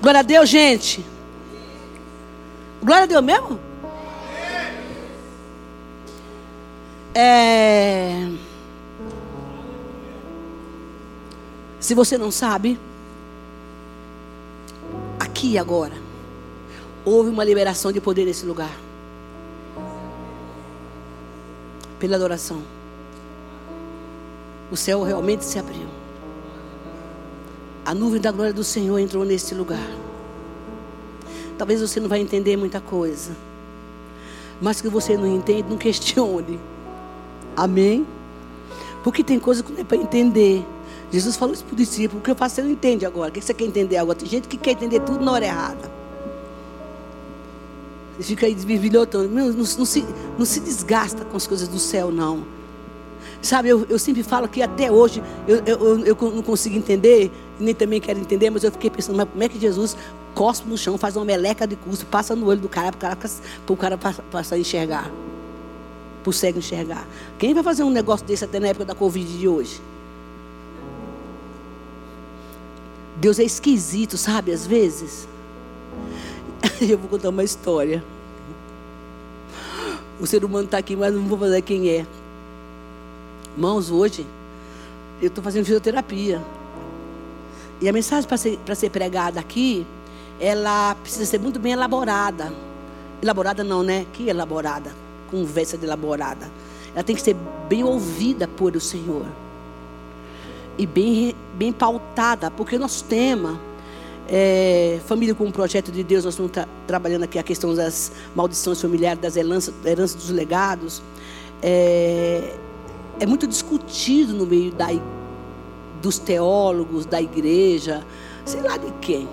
Glória a Deus, gente. Glória a Deus mesmo? É... Se você não sabe, aqui agora, houve uma liberação de poder nesse lugar. Pela adoração. O céu realmente se abriu. A nuvem da glória do Senhor entrou nesse lugar. Talvez você não vai entender muita coisa. Mas que você não entende, não questione. Amém? Porque tem coisa que não é para entender. Jesus falou isso para o discípulo. O que eu faço, você não entende agora. O que você quer entender agora? Tem gente que quer entender tudo na hora errada. Você fica aí desvirvilhotando. Não, não, não, se, não se desgasta com as coisas do céu, não. Sabe, eu, eu sempre falo que até hoje eu, eu, eu não consigo entender, nem também quero entender, mas eu fiquei pensando, mas como é que Jesus cospe no chão, faz uma meleca de custo, passa no olho do cara para o cara, cara passar a enxergar? Cego enxergar. Quem vai fazer um negócio desse até na época da Covid de hoje? Deus é esquisito, sabe, às vezes. Eu vou contar uma história. O ser humano está aqui, mas não vou fazer quem é. Irmãos, hoje eu estou fazendo fisioterapia. E a mensagem para ser, ser pregada aqui, ela precisa ser muito bem elaborada. Elaborada não, né? Que elaborada? Conversa de elaborada. Ela tem que ser bem ouvida por o Senhor. E bem, bem pautada, porque o nosso tema é, família com o projeto de Deus, nós estamos tra trabalhando aqui a questão das maldições familiares, das heranças, heranças dos legados. É, é muito discutido no meio da, dos teólogos, da igreja, sei lá de quem.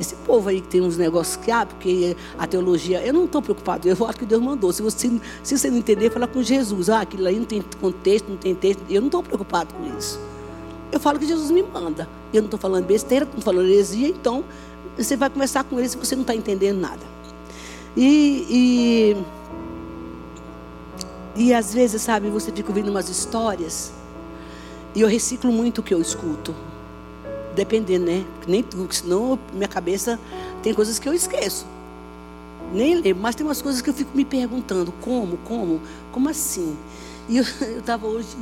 Esse povo aí que tem uns negócios que, ah, porque a teologia, eu não estou preocupado, eu acho que Deus mandou. Se você, se você não entender, fala com Jesus. Ah, aquilo aí não tem contexto, não tem texto. Eu não estou preocupado com isso. Eu falo que Jesus me manda. Eu não estou falando besteira, estou falando heresia, então você vai conversar com ele se você não está entendendo nada. E, e, e às vezes, sabe, você fica ouvindo umas histórias e eu reciclo muito o que eu escuto. Dependendo, né? Nem tudo, senão minha cabeça tem coisas que eu esqueço. Nem lembro, mas tem umas coisas que eu fico me perguntando: como, como, como assim? E eu estava hoje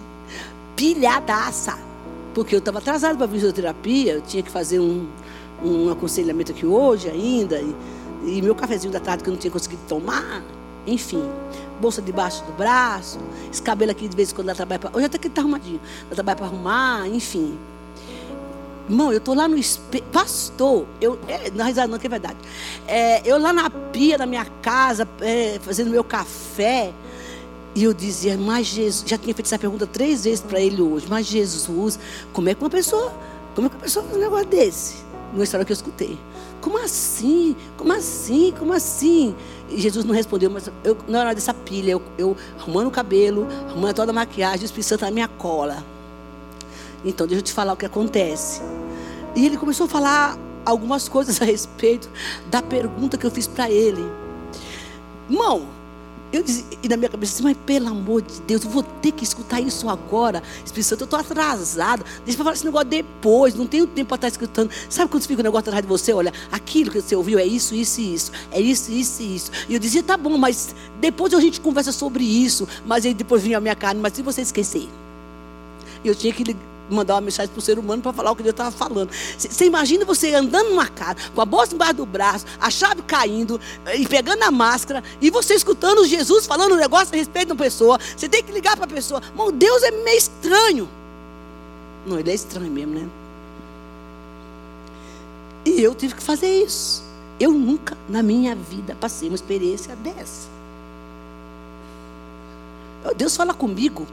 pilhadaça porque eu estava atrasado para a fisioterapia, eu tinha que fazer um, um aconselhamento aqui hoje ainda, e, e, meu cafezinho da tarde que eu não tinha conseguido tomar, enfim, bolsa debaixo do braço, esse cabelo aqui de vez em quando dá trabalho para. Hoje até que está arrumadinho, dá trabalho para arrumar, enfim. Irmão, eu estou lá no espelho. Pastor, eu. É, não é não, que é verdade. É, eu lá na pia da minha casa, é, fazendo meu café. E eu dizia, mas Jesus, já tinha feito essa pergunta três vezes para ele hoje, mas Jesus, como é que uma pessoa, como é que uma pessoa faz um negócio desse? Uma história que eu escutei. Como assim? Como assim? Como assim? E Jesus não respondeu, mas eu, na hora dessa pilha, eu, eu arrumando o cabelo, arrumando toda a maquiagem, o Espírito Santo na minha cola. Então, deixa eu te falar o que acontece. E ele começou a falar algumas coisas a respeito da pergunta que eu fiz para ele. Irmão, eu disse, e na minha cabeça, mas pelo amor de Deus, eu vou ter que escutar isso agora. Espírito Santo, eu estou atrasado. Deixa eu falar esse negócio depois, não tenho tempo para estar escutando. Sabe quando fica o negócio atrás de você? Olha, aquilo que você ouviu é isso, isso e isso. É isso, isso e isso. E eu dizia, tá bom, mas depois a gente conversa sobre isso. Mas aí depois vinha a minha carne, mas se você esquecer. Eu tinha que mandar uma mensagem para o ser humano para falar o que Deus estava falando. Você imagina você andando numa casa, com a bolsa embaixo do braço, a chave caindo, eh, e pegando a máscara, e você escutando Jesus falando um negócio a respeito de uma pessoa. Você tem que ligar para a pessoa. Irmão, Deus é meio estranho. Não, ele é estranho mesmo, né? E eu tive que fazer isso. Eu nunca na minha vida passei uma experiência dessa. Deus fala comigo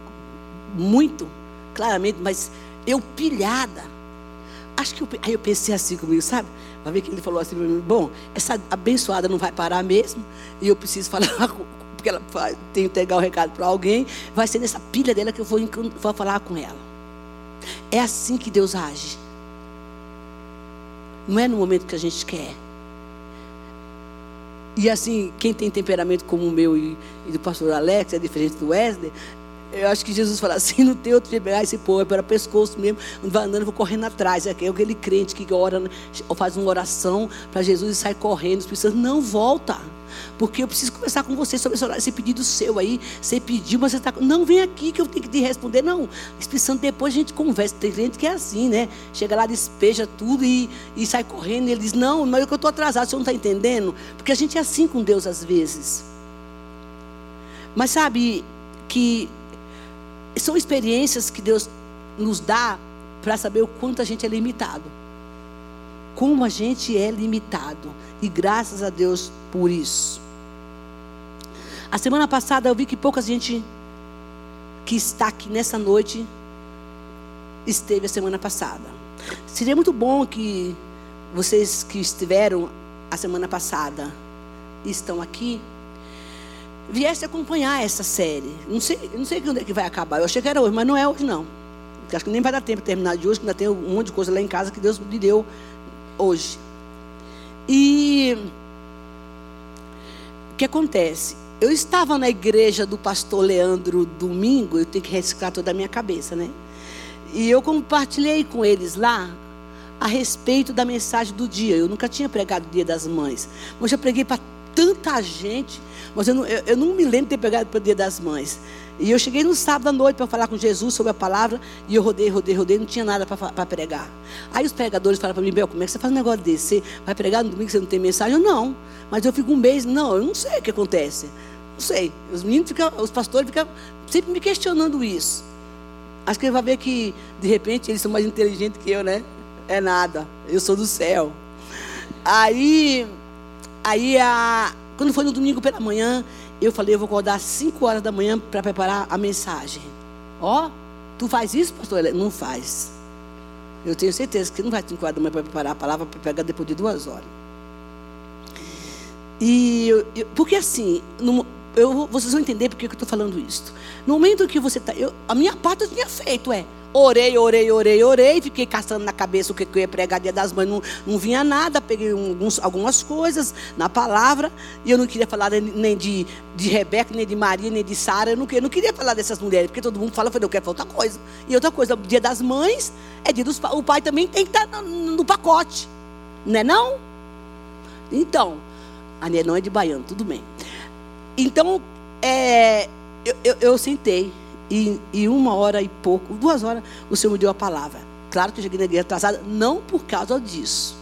muito, claramente, mas eu pilhada. Acho que eu, aí eu pensei assim comigo, sabe? Vai ver que ele falou assim bom, essa abençoada não vai parar mesmo, e eu preciso falar porque ela tem que entregar o recado para alguém. Vai ser nessa pilha dela que eu vou, vou falar com ela. É assim que Deus age. Não é no momento que a gente quer. E assim, quem tem temperamento como o meu e, e do pastor Alex, é diferente do Wesley, Eu acho que Jesus fala assim: não tem outro pegar esse povo, é para pescoço mesmo, não vai andando, vou correndo atrás. É aquele crente que ora, faz uma oração para Jesus e sai correndo. Os pessoas não volta. Porque eu preciso conversar com você sobre esse pedido seu aí. Você pediu, mas você está. Não, vem aqui que eu tenho que te responder. Não. Espírito depois a gente conversa. Tem gente que é assim, né? Chega lá, despeja tudo e, e sai correndo. E ele diz: Não, mas eu estou atrasado, você não está entendendo? Porque a gente é assim com Deus às vezes. Mas sabe que são experiências que Deus nos dá para saber o quanto a gente é limitado. Como a gente é limitado. E graças a Deus por isso. A semana passada eu vi que pouca gente que está aqui nessa noite esteve a semana passada. Seria muito bom que vocês que estiveram a semana passada estão aqui viesse acompanhar essa série. Não sei, não sei quando é que vai acabar. Eu achei que era hoje, mas não é hoje não. Acho que nem vai dar tempo de terminar de hoje, que ainda tem um monte de coisa lá em casa que Deus me deu hoje. E o que acontece? Eu estava na igreja do pastor Leandro domingo, eu tenho que reciclar toda a minha cabeça, né? E eu compartilhei com eles lá a respeito da mensagem do dia. Eu nunca tinha pregado o Dia das Mães, mas eu preguei para tanta gente, mas eu não, eu, eu não me lembro de ter pregado para o Dia das Mães. E eu cheguei no sábado à noite para falar com Jesus sobre a palavra, e eu rodei, rodei, rodei, não tinha nada para pregar. Aí os pregadores falaram para mim, Bel, como é que você faz um negócio desse? Você vai pregar no domingo, você não tem mensagem? Eu não, mas eu fico um mês, não, eu não sei o que acontece. Não sei. Os meninos ficam, os pastores ficam sempre me questionando isso. Acho que ele vai ver que, de repente, eles são mais inteligentes que eu, né? É nada. Eu sou do céu. Aí, aí a, quando foi no domingo pela manhã, eu falei, eu vou acordar às 5 horas da manhã para preparar a mensagem. Ó, oh, tu faz isso, pastor? Não faz. Eu tenho certeza que não vai 5 horas da manhã para preparar a palavra para pegar depois de duas horas. E eu, eu, porque assim, no, eu, vocês vão entender porque que eu estou falando isso. No momento que você está. A minha parte eu tinha feito, é. Orei, orei, orei, orei, fiquei caçando na cabeça o que eu ia pregar dia das mães, não, não vinha nada, peguei alguns, algumas coisas na palavra, e eu não queria falar nem de, de Rebeca, nem de Maria, nem de Sara, eu eu não queria falar dessas mulheres, porque todo mundo fala, eu falei, eu quero falar outra coisa. E outra coisa, dia das mães é dia dos o pai também tem que estar no, no pacote, não é não? Então, a não é de baiano, tudo bem. Então, é, eu, eu, eu sentei. E, e, uma hora e pouco, duas horas, o Senhor me deu a palavra. Claro que eu cheguei na igreja atrasada, não por causa disso.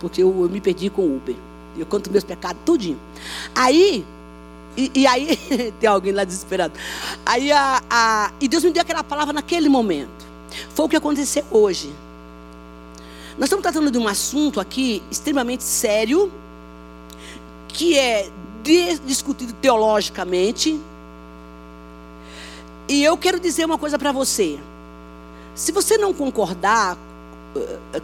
Porque eu, eu me perdi com o Uber. Eu conto meus pecados tudinho. Aí, e, e aí, tem alguém lá desesperado. Aí, a, a, e Deus me deu aquela palavra naquele momento. Foi o que aconteceu hoje. Nós estamos tratando de um assunto aqui extremamente sério, que é discutido teologicamente. E eu quero dizer uma coisa para você. Se você não concordar uh,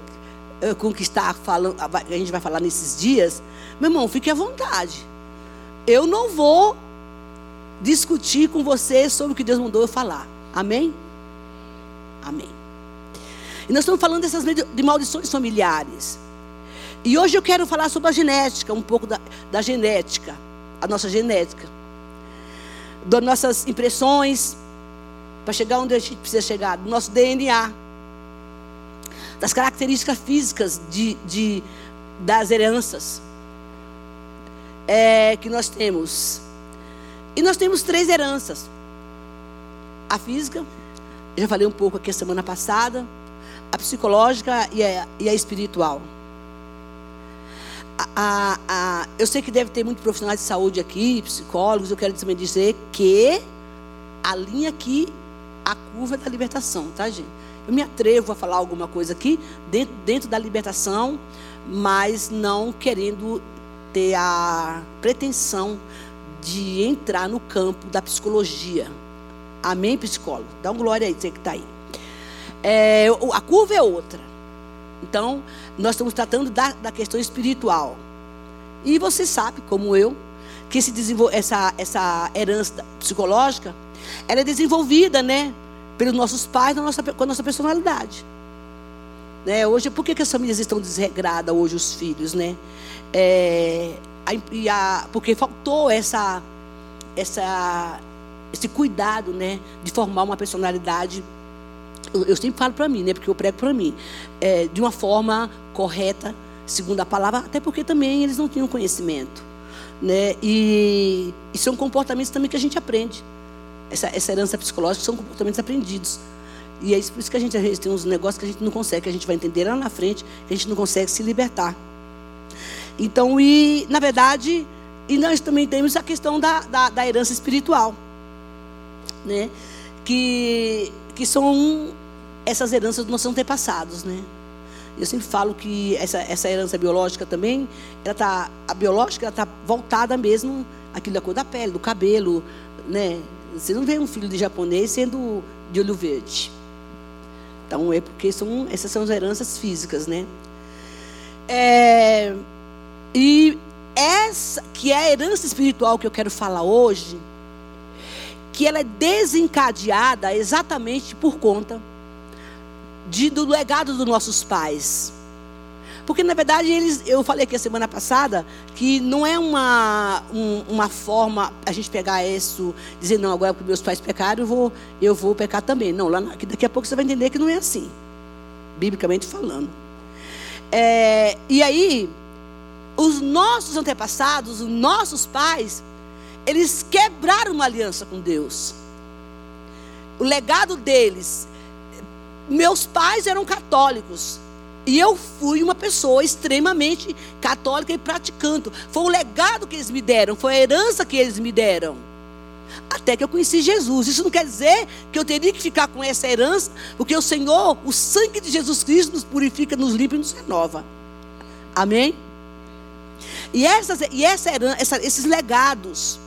uh, com o que está falando, a gente vai falar nesses dias, meu irmão, fique à vontade. Eu não vou discutir com você sobre o que Deus mandou eu falar. Amém? Amém. E nós estamos falando dessas de maldições familiares. E hoje eu quero falar sobre a genética, um pouco da, da genética, a nossa genética, das nossas impressões, para chegar onde a gente precisa chegar, do nosso DNA, das características físicas de, de das heranças é, que nós temos. E nós temos três heranças: a física, já falei um pouco aqui a semana passada, a psicológica e a, e a espiritual a, a, eu sei que deve ter muitos profissionais de saúde aqui, psicólogos, eu quero também dizer que a linha aqui, a curva da libertação, tá, gente? Eu me atrevo a falar alguma coisa aqui dentro, dentro da libertação, mas não querendo ter a pretensão de entrar no campo da psicologia. Amém, psicólogo? Dá um glória aí, você que está aí. É, a curva é outra. Então, nós estamos tratando da, da questão espiritual. E você sabe, como eu, que esse essa, essa herança psicológica, ela é desenvolvida, né? Pelos nossos pais, na nossa, com a nossa personalidade. Né? Hoje, por que, que as famílias estão desregradas hoje, os filhos, né? É, a, a, porque faltou essa, essa esse cuidado, né, de formar uma personalidade. Eu, sempre falo para mim, né, porque eu prego para mim, é, de uma forma correta, segundo a palavra, até porque também eles não tinham conhecimento, né, e, e são comportamentos também que a gente aprende. Essa, essa herança psicológica são comportamentos aprendidos. E é isso, por isso que a gente às vezes tem uns negócios que a gente não consegue, que a gente vai entender lá na frente, que a gente não consegue se libertar. Então, e na verdade, e nós também temos a questão da, da, da herança espiritual, né? Que, que são essas heranças dos nossos antepassados, né? Eu sempre falo que essa, essa herança biológica também, ela tá, a biológica ela está voltada mesmo àquilo da cor da pele, do cabelo, né? Você não vê um filho de japonês sendo de olho verde. Então é porque são essas são as heranças físicas, né? É, e essa que é a herança espiritual que eu quero falar hoje, que ela é desencadeada exatamente por conta de, do legado dos nossos pais. Porque, na verdade, eles, eu falei aqui a semana passada que não é uma, um, uma forma a gente pegar isso, dizer, não, agora que meus pais pecaram, eu vou, eu vou pecar também. Não, lá, daqui a pouco você vai entender que não é assim, biblicamente falando. É, e aí, os nossos antepassados, os nossos pais, eles quebraram uma aliança com Deus. O legado deles, meus pais eram católicos. E eu fui uma pessoa extremamente católica e praticante. Foi o legado que eles me deram, foi a herança que eles me deram. Até que eu conheci Jesus. Isso não quer dizer que eu teria que ficar com essa herança, porque o Senhor, o sangue de Jesus Cristo, nos purifica, nos limpa e nos renova. Amém? E, essas, e essa essa, esses legados,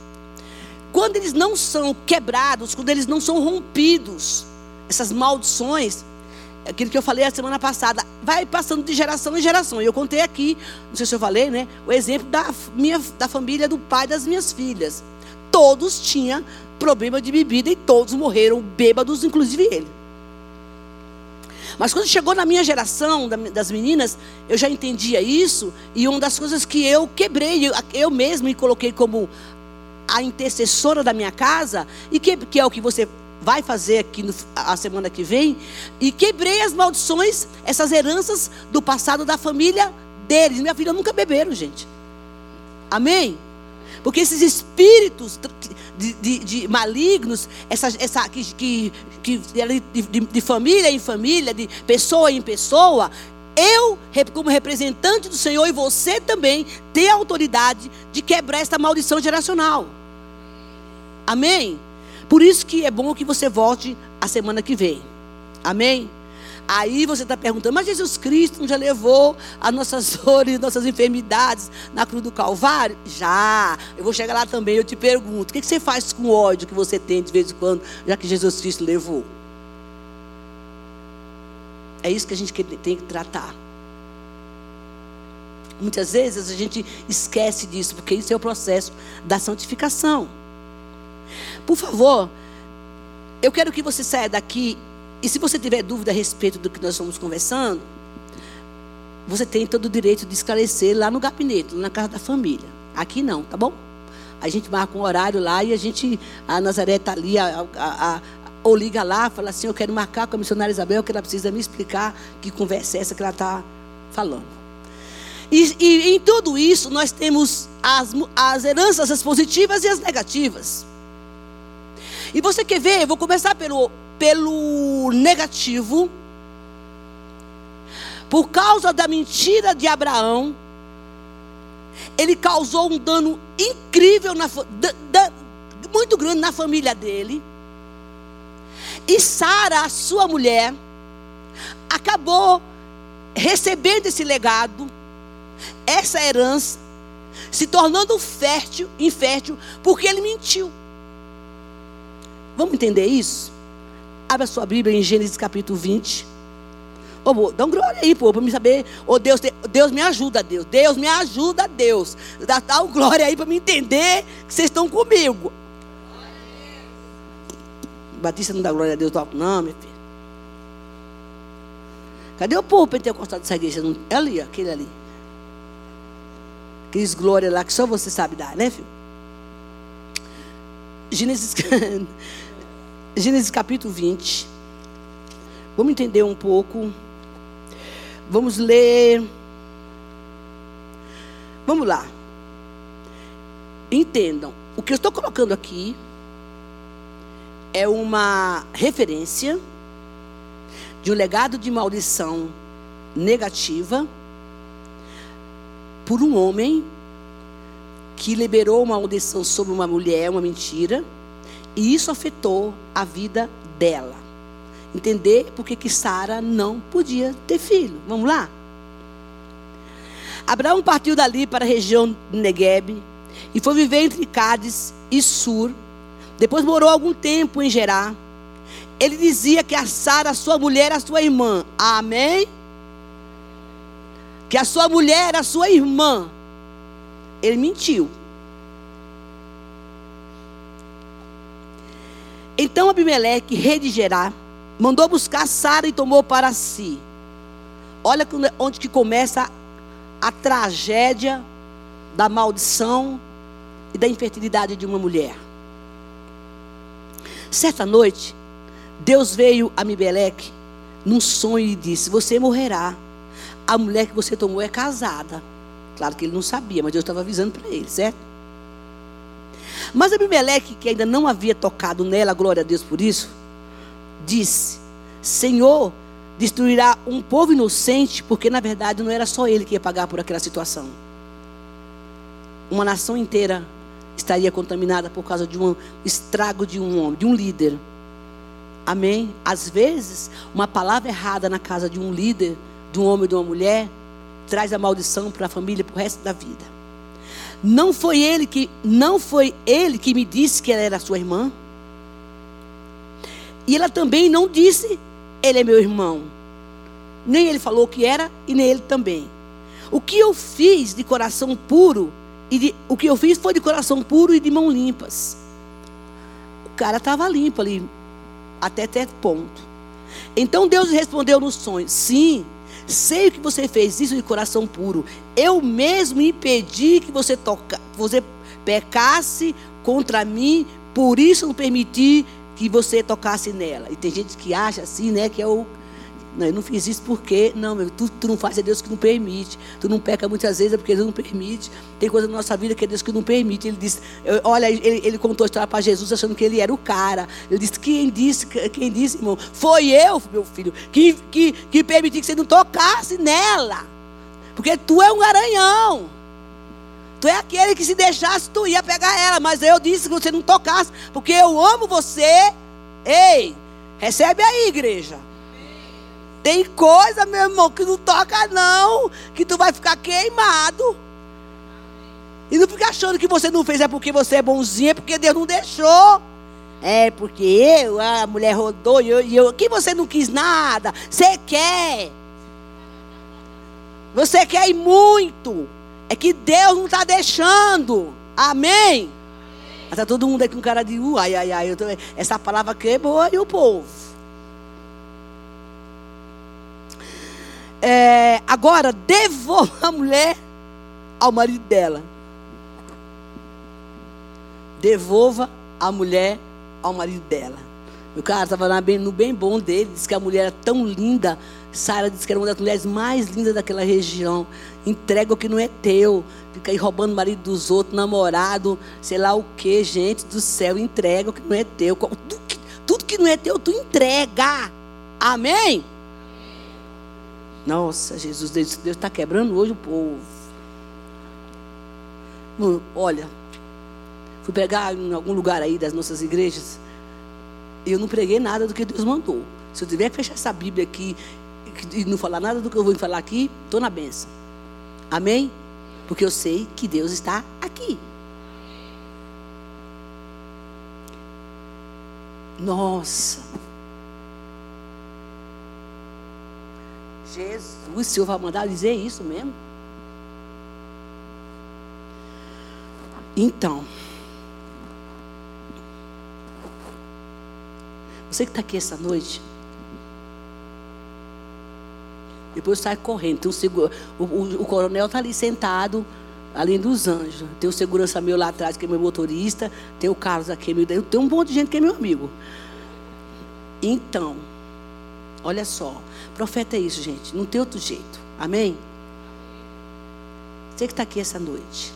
quando eles não são quebrados, quando eles não são rompidos, essas maldições, aquilo que eu falei a semana passada, vai passando de geração em geração. E eu contei aqui, não sei se eu falei, né? O exemplo da, minha, da família do pai das minhas filhas. Todos tinham problema de bebida e todos morreram bêbados, inclusive ele. Mas quando chegou na minha geração, das meninas, eu já entendia isso. E uma das coisas que eu quebrei, eu, mesmo me coloquei como a intercessora da minha casa, e que, que é o que você vai fazer aqui no, a semana que vem, e quebrei as maldições, essas heranças do passado da família deles. Minha filha nunca beberam, gente. Amém? Porque esses espíritos de, de, de malignos, essa, essa, que, que, que de, de família em família, de pessoa em pessoa, eu, como representante do Senhor, e você também, tem a autoridade de quebrar esta maldição geracional. Amém? Por isso que é bom que você volte a semana que vem. Amém? Aí você está perguntando, mas Jesus Cristo já levou as nossas dores, nossas enfermidades na cruz do Calvário? Já. Eu vou chegar lá também, eu te pergunto, o que você faz com o ódio que você tem de vez em quando, já que Jesus Cristo levou? É isso que a gente tem que tratar. Muitas vezes a gente esquece disso, porque isso é o processo da santificação. Por favor, eu quero que você saia daqui e se você tiver dúvida a respeito do que nós estamos conversando, você tem todo o direito de esclarecer lá no gabinete, na casa da família. Aqui não, tá bom? A gente marca um horário lá e a gente, a Nazaré está ali, a, a, a, ou liga lá, fala assim, eu quero marcar com a missionária Isabel, que ela precisa me explicar que conversa é essa que ela está falando. E, e, em tudo isso, nós temos as, as heranças as positivas e as negativas. E você quer ver? Eu vou começar pelo pelo negativo, por causa da mentira de Abraão, ele causou um dano incrível, na, da, da, muito grande na família dele. E Sara, sua mulher, acabou recebendo esse legado, essa herança, se tornando fértil, infértil, porque ele mentiu. Vamos entender isso? Abra sua Bíblia em Gênesis capítulo 20. Oh, dá um glória aí, pô, para me saber. Oh, Deus, Deus me ajuda, Deus. Deus me ajuda, Deus. Dá, um glória aí para me entender que vocês estão comigo. Batista não dá glória a Deus, não, meu filho. Cadê o povo pentecostal dessa igreja? É ali, aquele ali. Aqueles glória lá que só você sabe dar, né, filho? Gênesis, Gênesis capítulo 20. Vamos entender um pouco. Vamos ler. Vamos lá. Entendam. O que eu estou colocando aqui é uma referência de um legado de maldição negativa por um homem que liberou uma maldição sobre uma mulher, uma mentira, e isso afetou a vida dela. Entender por que Sara não podia ter filho. Vamos lá? Abraão partiu dali para a região de Negueb e foi viver entre Cádiz e Sur. Depois morou algum tempo em Gerá. Ele dizia que a Sara, sua mulher, era sua irmã. Amém? Que a sua mulher era sua irmã. Ele mentiu. Então Abimeleque, rei de Gerá, mandou buscar Sara e tomou para si. Olha onde que começa a tragédia da maldição e da infertilidade de uma mulher. Certa noite, Deus veio a Mibeleque num sonho e disse: Você morrerá. A mulher que você tomou é casada. Claro que ele não sabia, mas Deus estava avisando para ele, certo? Mas Abimeleque, que ainda não havia tocado nela, glória a Deus por isso, disse: Senhor, destruirá um povo inocente, porque na verdade não era só ele que ia pagar por aquela situação. Uma nação inteira estaria contaminada por causa de um estrago de um homem, de um líder. Amém? Às vezes, uma palavra errada na casa de um líder, de um homem ou de uma mulher, traz a maldição para a família para o resto da vida. Não foi ele que não foi ele que me disse que ela era sua irmã. E ela também não disse ele é meu irmão. Nem ele falou que era e nem ele também. O que eu fiz de coração puro e de, o que eu fiz foi de coração puro e de mãos limpas. O cara estava limpo ali até certo ponto. Então Deus respondeu no sonho: Sim, sei que você fez isso de coração puro. Eu mesmo impedi que você toca, você pecasse contra mim, por isso não permiti que você tocasse nela. E tem gente que acha assim, né, que é o não, eu não fiz isso porque, não, meu, tu, tu não faz, é Deus que não permite. Tu não peca muitas vezes é porque Deus não permite. Tem coisa na nossa vida que é Deus que não permite. Ele disse, eu, olha, ele, ele, contou a história para Jesus achando que ele era o cara. Ele disse, quem disse, quem disse, irmão? Foi eu, meu filho, que, que, que permiti que você não tocasse nela. Porque tu é um garanhão. Tu é aquele que se deixasse, tu ia pegar ela. Mas eu disse que você não tocasse, porque eu amo você. Ei, recebe aí, igreja. Tem coisa, meu irmão, que não toca não, que tu vai ficar queimado. E não fica achando que você não fez é porque você é bonzinho, é porque Deus não deixou. É porque eu, a mulher rodou e eu, e eu que você não quis nada. Você quer. Você quer ir muito. É que Deus não está deixando. Amém? Está todo mundo aqui com cara de uh, ai, ai, ai. Tô, essa palavra queimou e o povo. É, agora, devolva a mulher ao marido dela. Devolva a mulher ao marido dela. O cara estava no bem bom dele, disse que a mulher era tão linda. Sara disse que era uma das mulheres mais lindas daquela região. Entrega o que não é teu. Fica aí roubando o marido dos outros, namorado, sei lá o que, gente do céu. Entrega o que não é teu. Tudo que, tudo que não é teu, tu entrega. Amém? Nossa, Jesus, Deus está quebrando hoje o povo. olha, fui pregar em algum lugar aí das nossas igrejas. E eu não preguei nada do que Deus mandou. Se eu tiver que fechar essa Bíblia aqui e não falar nada do que eu vou falar aqui, estou na benção. Amém? Porque eu sei que Deus está aqui. Nossa. Jesus, o Senhor vai mandar dizer isso mesmo? Então, você que está aqui essa noite, depois sai correndo. Então, o, o, o coronel está ali sentado, além dos anjos. Tem o segurança meu lá atrás, que é meu motorista. Tem o Carlos aqui, meu. Tem um monte de gente que é meu amigo. Então, olha só. Profeta é isso, gente. Não tem outro jeito. Amém? Você que está aqui essa noite.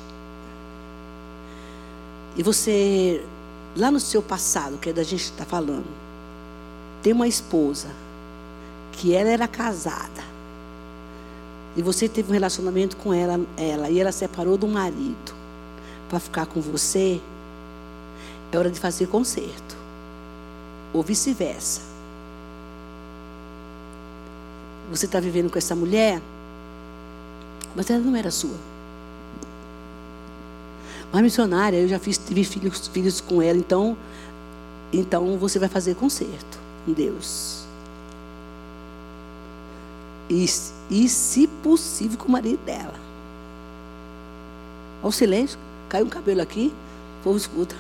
E você, lá no seu passado, que é da gente está falando, tem uma esposa que ela era casada. E você teve um relacionamento com ela, ela e ela separou do marido para ficar com você. É hora de fazer conserto. Ou vice-versa. Você está vivendo com essa mulher, mas ela não era sua. Mas missionária, eu já fiz, tive filhos, filhos com ela, então, então você vai fazer conserto com Deus. E, e, se possível, com o marido dela. Olha o silêncio. Caiu um cabelo aqui, o povo escuta.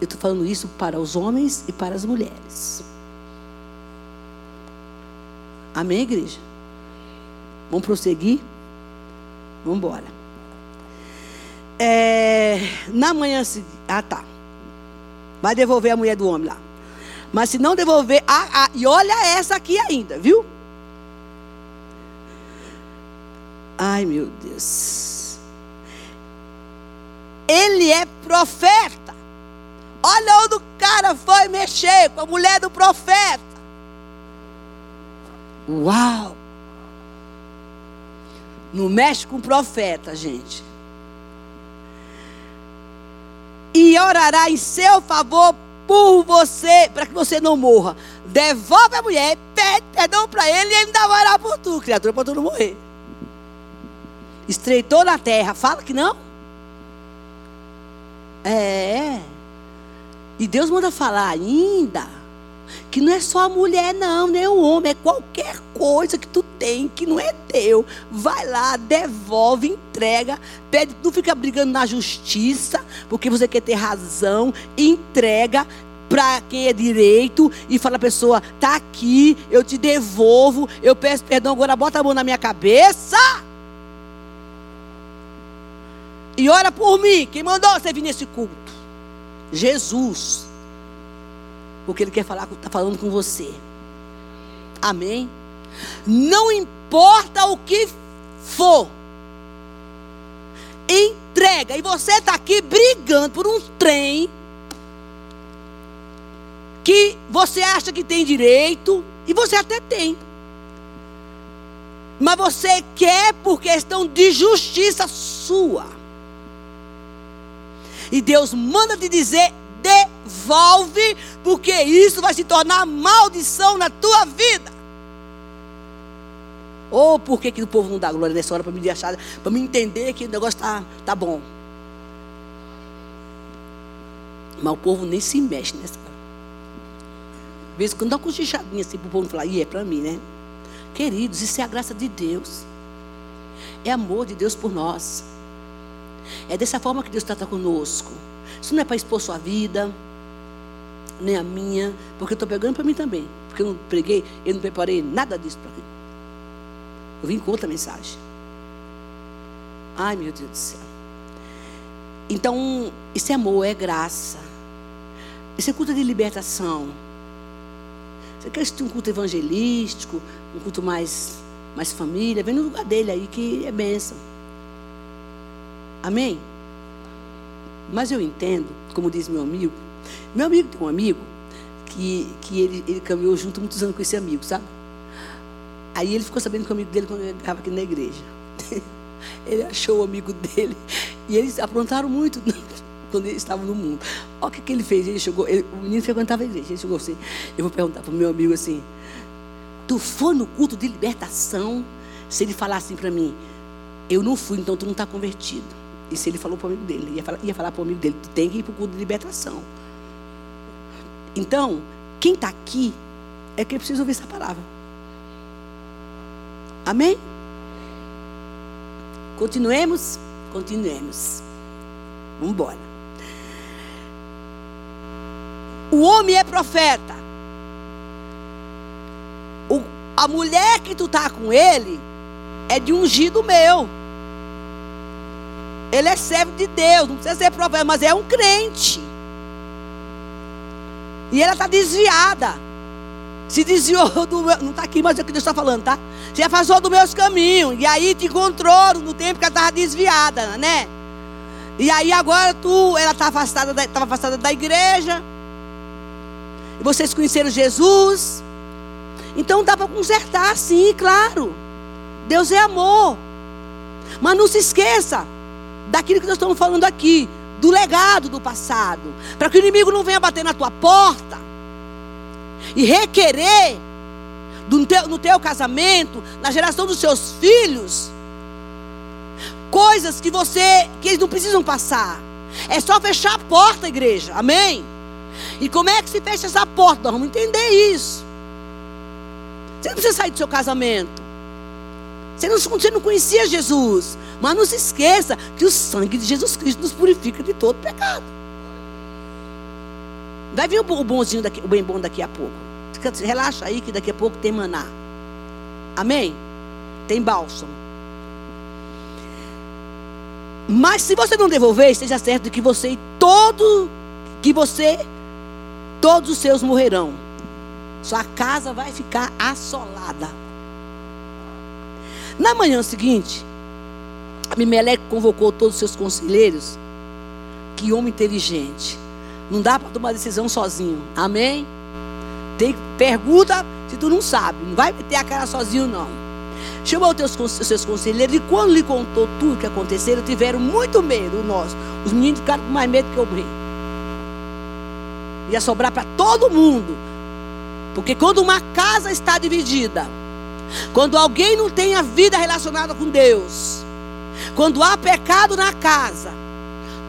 Eu estou falando isso para os homens e para as mulheres. Amém, igreja? Vamos prosseguir? Vamos embora. É, na manhã seguinte. Ah, tá. Vai devolver a mulher do homem lá. Mas se não devolver. Ah, ah, e olha essa aqui ainda, viu? Ai, meu Deus. Ele é profeta. Olha onde o cara foi mexer com a mulher do profeta. Uau! Não mexe com o profeta, gente. E orará em seu favor por você, para que você não morra. Devolve a mulher, pede perdão para ele e ele ainda vai orar por tu, criatura, para tu não morrer. Estreitou na terra, fala que não? É. E Deus manda falar ainda que não é só a mulher, não, nem o homem, é qualquer coisa que tu tem que não é teu. Vai lá, devolve, entrega, pede, não fica brigando na justiça, porque você quer ter razão, entrega para quem é direito e fala a pessoa, tá aqui, eu te devolvo, eu peço perdão, agora bota a mão na minha cabeça. E ora por mim. Quem mandou você vir nesse culto? Jesus. Porque Ele quer falar, está falando com você. Amém? Não importa o que for. Entrega. E você está aqui brigando por um trem que você acha que tem direito, e você até tem. Mas você quer por questão de justiça sua. E Deus manda te dizer: devolve, porque isso vai se tornar maldição na tua vida. Ou oh, por que, que o povo não dá glória nessa hora para me achar, para me entender que o negócio está tá bom. Mas o povo nem se mexe nessa hora. Vezes quando dá uma cochichadinha assim para o povo falar, e é para mim, né? Queridos, isso é a graça de Deus. É amor de Deus por nós. É dessa forma que Deus trata conosco. Isso não é para expor sua vida, nem a minha, porque eu estou pegando para mim também. Porque eu não preguei, eu não preparei nada disso para mim. Eu vim com outra mensagem. Ai, meu Deus do céu. Então, é amor, é graça. Isso é culto de libertação. Você quer assistir um culto evangelístico, um culto mais, mais família, vem no lugar dele aí que é bênção. Amém? Mas eu entendo, como diz meu amigo, meu amigo tem um amigo que, que ele, ele caminhou junto muitos anos com esse amigo, sabe? Aí ele ficou sabendo que o amigo dele quando ele estava aqui na igreja. ele achou o amigo dele e eles aprontaram muito quando eles estavam no mundo. Olha o que, que ele fez. Ele chegou, ele, o menino frequentava a igreja. Ele chegou assim. Eu vou perguntar para o meu amigo assim: Tu foi no culto de libertação? Se ele falar assim para mim, eu não fui, então tu não está convertido. E se ele falou para o amigo dele, ia falar, ia falar para o amigo dele, tu tem que ir para o culto de libertação. Então, quem está aqui é que precisa ouvir essa palavra. Amém? Continuemos? Continuemos. Vamos embora. O homem é profeta. O, a mulher que tu está com ele é de ungido meu. Ele é servo de Deus, não precisa ser profeta, mas é um crente. E ela está desviada. Se desviou do meu. Não está aqui, mas é o que Deus está falando, tá? Se afastou dos meus caminhos. E aí te encontrou no tempo que ela estava desviada, né? E aí agora tu, ela está afastada, estava afastada da igreja. E vocês conheceram Jesus. Então dá para consertar, sim, claro. Deus é amor. Mas não se esqueça daquilo que nós estamos falando aqui, do legado do passado, para que o inimigo não venha bater na tua porta e requerer do teu, no teu casamento, na geração dos seus filhos, coisas que você que eles não precisam passar. É só fechar a porta, igreja. Amém? E como é que se fecha essa porta? Nós vamos entender isso. Você não precisa sair do seu casamento. Você não, você não conhecia Jesus. Mas não se esqueça que o sangue de Jesus Cristo nos purifica de todo pecado. Vai vir o bonzinho daqui, o bem bom daqui a pouco. Relaxa aí que daqui a pouco tem maná. Amém? Tem bálsamo. Mas se você não devolver, esteja certo de que você e todo que você todos os seus morrerão. Sua casa vai ficar assolada. Na manhã seguinte, Abimeleque convocou todos os seus conselheiros. Que homem inteligente. Não dá para tomar decisão sozinho. Amém? Tem, pergunta se tu não sabe. Não vai meter a cara sozinho, não. Chamou os seus conselheiros e quando lhe contou tudo o que aconteceu, tiveram muito medo, nós. Os meninos ficaram com mais medo que o rei. Ia sobrar para todo mundo. Porque quando uma casa está dividida, quando alguém não tem a vida relacionada com Deus, quando há pecado na casa,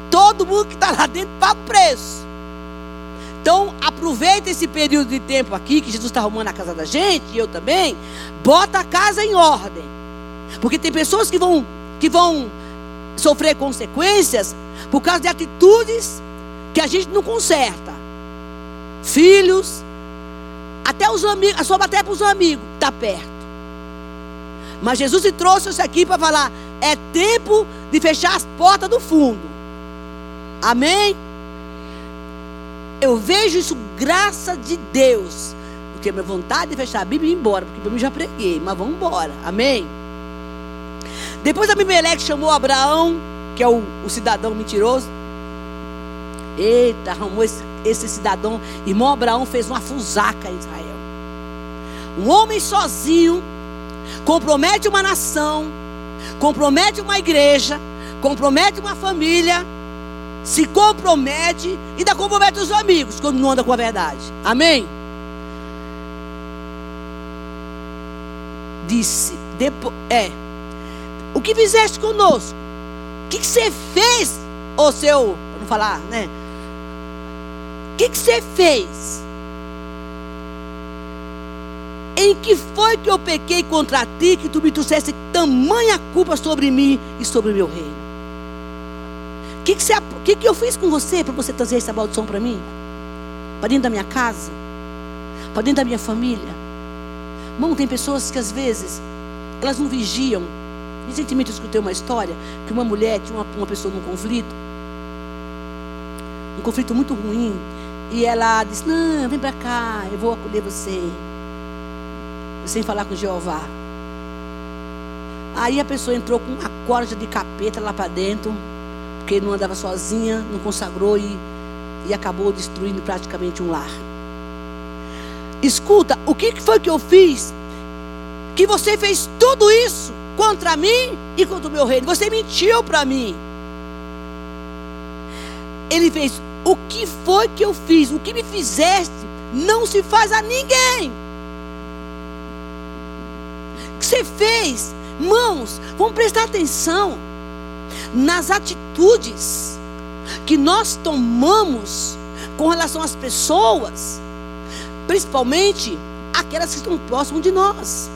todo mundo que está lá dentro paga o preço. Então, aproveita esse período de tempo aqui que Jesus está arrumando a casa da gente, e eu também, bota a casa em ordem. Porque tem pessoas que vão, que vão sofrer consequências por causa de atitudes que a gente não conserta. Filhos, até os amigos, a sua até para os amigos, está perto. Mas Jesus se trouxe isso aqui para falar: é tempo de fechar as portas do fundo. Amém? Eu vejo isso, graça de Deus. Porque minha vontade de fechar a Bíblia e ir embora. Porque mim já preguei, mas vamos embora. Amém? Depois Abimeleque chamou Abraão, que é o, o cidadão mentiroso. Eita, arrumou esse, esse cidadão. Irmão Abraão fez uma fusaca em Israel. Um homem sozinho compromete uma nação, compromete uma igreja, compromete uma família, se compromete e ainda compromete os amigos quando não anda com a verdade. Amém? Disse, depois, é, o que fizeste conosco? O que, você fez, ô seu, não falar, né? O que você fez? Em que foi que eu pequei contra ti, que tu me trouxesse tamanha culpa sobre mim e sobre o meu reino? O que, que, que, que eu fiz com você para você trazer essa maldição para mim? Para dentro da minha casa? Para dentro da minha família? Irmão, tem pessoas que às vezes elas não vigiam. Recentemente eu escutei uma história que uma mulher tinha uma, uma pessoa num conflito, um conflito muito ruim, e ela disse: Não, vem para cá, eu vou acolher você sem falar com Jeová. Aí a pessoa entrou com uma corda de capeta lá para dentro, porque não andava sozinha, não consagrou e, e acabou destruindo praticamente um lar. Escuta, o que foi que eu fiz? Que você fez tudo isso contra mim e contra o meu reino. Você mentiu para mim. Ele fez, o que foi que eu fiz? O que me fizeste não se faz a ninguém você fez. Mãos, vamos prestar atenção nas atitudes que nós tomamos com relação às pessoas, principalmente aquelas que estão próximas de nós.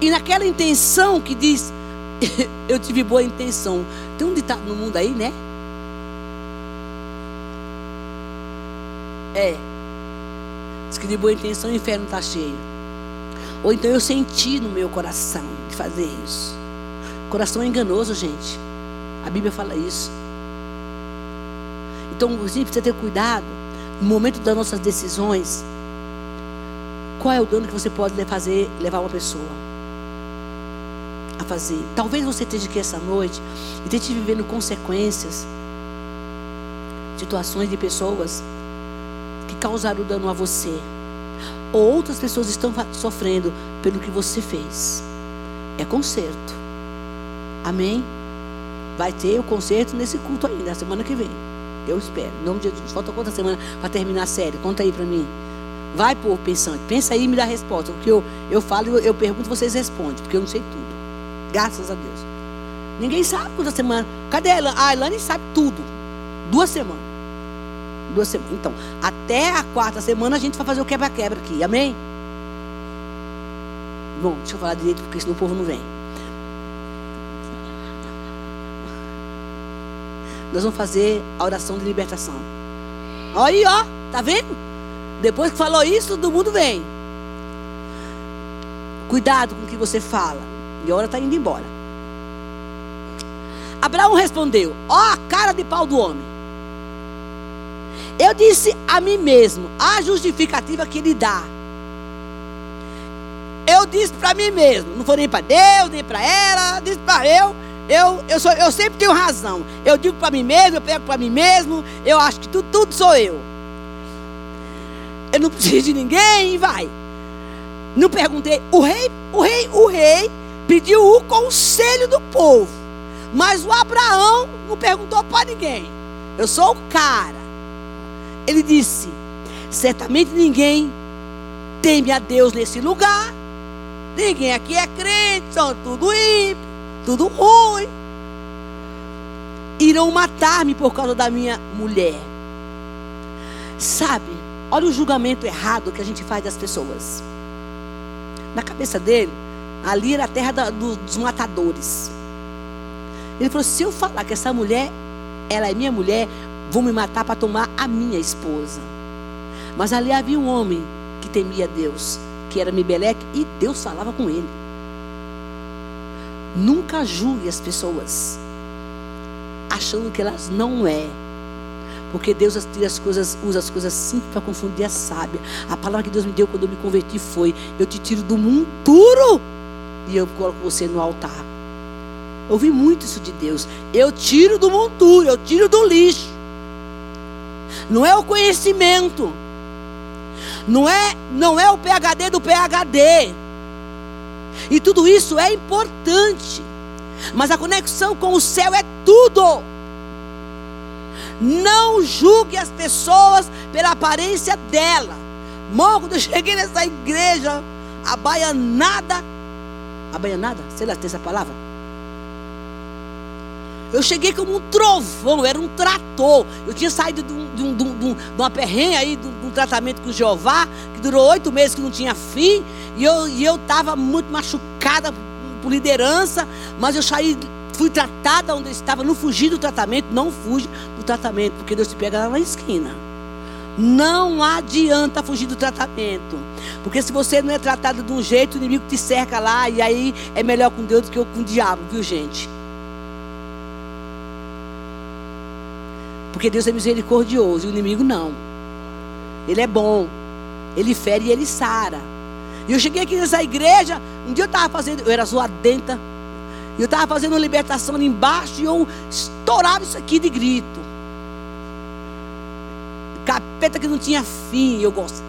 E naquela intenção que diz, eu tive boa intenção. Tem um ditado no mundo aí, né? É. Diz que de boa intenção o inferno está cheio. Ou então eu senti no meu coração de fazer isso. Coração é enganoso, gente. A Bíblia fala isso. Então, gente precisa ter cuidado no momento das nossas decisões. Qual é o dano que você pode fazer, levar uma pessoa a fazer? Talvez você esteja aqui essa noite e esteja vivendo consequências, situações de pessoas que causaram dano a você ou outras pessoas estão sofrendo pelo que você fez. É conserto. Amém? Vai ter o conserto nesse culto ainda, na semana que vem. Eu espero. Em nome de Jesus. Falta quanta semana para terminar a série? Conta aí para mim. Vai, povo pensante. Pensa aí e me dá a resposta. O que eu, eu falo, eu, eu pergunto, vocês respondem. Porque eu não sei tudo. Graças a Deus. Ninguém sabe quanta semana. Cadê a Elane? Ah, a Elane sabe tudo. Duas semanas duas semanas. Então, até a quarta semana a gente vai fazer o quebra-quebra aqui. Amém? Bom, deixa eu falar direito, porque senão o povo não vem. Nós vamos fazer a oração de libertação. Olha aí, ó. Tá vendo? Depois que falou isso, todo mundo vem. Cuidado com o que você fala. E a hora está indo embora. Abraão respondeu: Ó, a cara de pau do homem. Eu disse a mim mesmo a justificativa que ele dá. Eu disse para mim mesmo, não foi nem para Deus, nem para ela, disse para eu. Eu, eu, sou, eu sempre tenho razão. Eu digo para mim mesmo, eu pego para mim mesmo, eu acho que tudo, tudo sou eu. Eu não preciso de ninguém e vai. Não perguntei. O rei, o rei, o rei pediu o conselho do povo. Mas o Abraão não perguntou para ninguém. Eu sou o cara. Ele disse: certamente ninguém teme a Deus nesse lugar. Ninguém aqui é crente, são tudo ímpio, tudo ruim. Irão matar-me por causa da minha mulher. Sabe, olha o julgamento errado que a gente faz das pessoas. Na cabeça dele, ali era a terra da, dos matadores. Ele falou: se eu falar que essa mulher, ela é minha mulher, vão me matar para tomar a minha esposa. Mas ali havia um homem que temia Deus, que era Mibeleque, e Deus falava com ele. Nunca julgue as pessoas achando que elas não é. Porque Deus as coisas, usa as coisas simples para confundir a sábia. A palavra que Deus me deu quando eu me converti foi: Eu te tiro do monturo e eu coloco você no altar. Eu ouvi muito isso de Deus. Eu tiro do monturo, eu tiro do lixo não é o conhecimento, não é, não é o PhD do PhD. E tudo isso é importante. Mas a conexão com o céu é tudo. Não julgue as pessoas pela aparência dela. Mó, quando eu cheguei nessa igreja, a baianada. A baianada? Sei lá, tem essa palavra? Eu cheguei como um trovão, era um trator. Eu tinha saído de, um, de, um, de, um, de uma perrenha aí, de um, tratamento com Jeová, que durou oito meses, que não tinha fim. E eu estava muito machucada por liderança, mas eu saí, fui tratada onde eu estava, não fugi do tratamento, não fugi do tratamento, porque Deus te pega lá na esquina. Não adianta fugir do tratamento. Porque se você não é tratado de um jeito, o inimigo te cerca lá. E aí é melhor com Deus do que com o diabo, viu, gente? Porque Deus é misericordioso e o inimigo não. Ele é bom. Ele fere e ele sara. E eu cheguei aqui nessa igreja, um dia eu estava fazendo, eu era zoadenta. E eu estava fazendo uma libertação ali embaixo e eu estourava isso aqui de grito. Capeta que não tinha fim, eu gostava.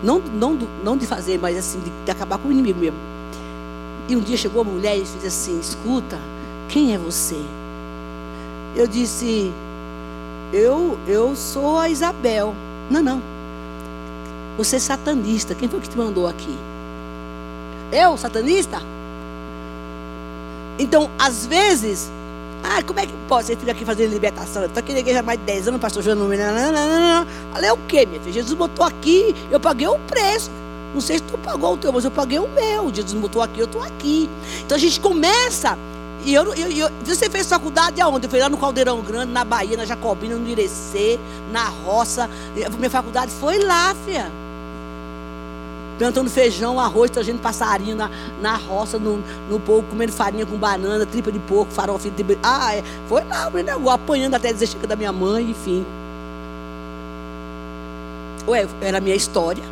Não, não, não de fazer, mas assim, de, de acabar com o inimigo mesmo. E um dia chegou uma mulher e disse assim: Escuta, quem é você? Eu disse, eu, eu sou a Isabel. Não, não. Você é satanista. Quem foi que te mandou aqui? Eu, satanista? Então, às vezes, ah, como é que pode? Você fica aqui fazendo libertação. Estou aqui na igreja há mais de 10 anos, pastor João. Falei, o quê, minha filha? Jesus botou aqui, eu paguei o preço. Não sei se tu pagou o teu, mas eu paguei o meu. Jesus botou aqui, eu estou aqui. Então a gente começa e eu, eu, eu, você fez faculdade aonde? Eu fui lá no Caldeirão Grande, na Bahia, na Jacobina, no Irecê, na roça. Minha faculdade foi lá, filha. plantando feijão, arroz, trazendo passarinho na, na roça, no, no povo, comendo farinha com banana, tripa de porco, farofa de. Ah, é. foi lá o negócio, apanhando até dizer chega da minha mãe, enfim. Ué, era a minha história.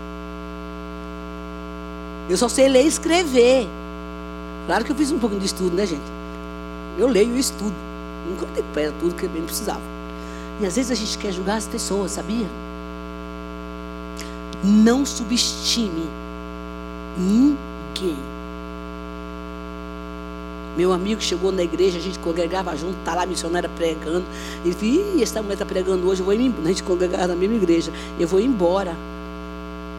Eu só sei ler e escrever. Claro que eu fiz um pouquinho de estudo, né, gente? Eu leio e estudo. Nunca pé tudo que eu bem precisava. E às vezes a gente quer julgar as pessoas, sabia? Não subestime ninguém. Meu amigo chegou na igreja, a gente congregava junto, tá lá a missionária pregando. Ele falou, essa mulher está pregando hoje, eu vou embora. A gente congregava na mesma igreja, eu vou embora.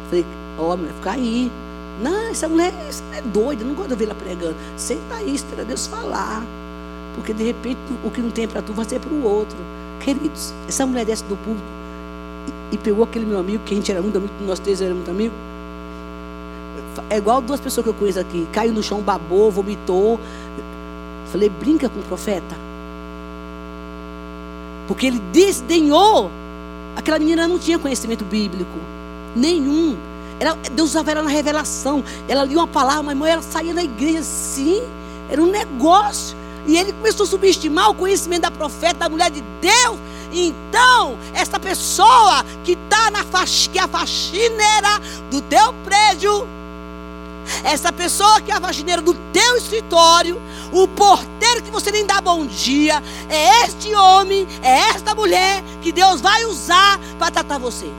Falei, ó, oh, mulher, fica aí. Não, essa mulher, é doida, não gosto de ver ela pregando. Senta aí, espera Deus falar. Porque de repente o que não tem para tu vai ser para o outro. Queridos, essa mulher desce do público e, e, pegou aquele meu amigo, que a gente era muito amigo, nós três éramos muito amigos. É igual duas pessoas que eu conheço aqui. Caiu no chão, babou, vomitou. Falei, brinca com o profeta. Porque ele desdenhou. Aquela menina não tinha conhecimento bíblico. Nenhum. Ela, Deus usava ela na revelação. Ela lia uma palavra, mas ela saía da igreja assim. Era um negócio. E ele começou a subestimar o conhecimento da profeta, da mulher de Deus. Então, essa pessoa que está na faxina, que é a faxineira do teu prédio, essa pessoa que é a faxineira do teu escritório, o porteiro que você nem dá bom dia, é este homem, é esta mulher que Deus vai usar para tratar você.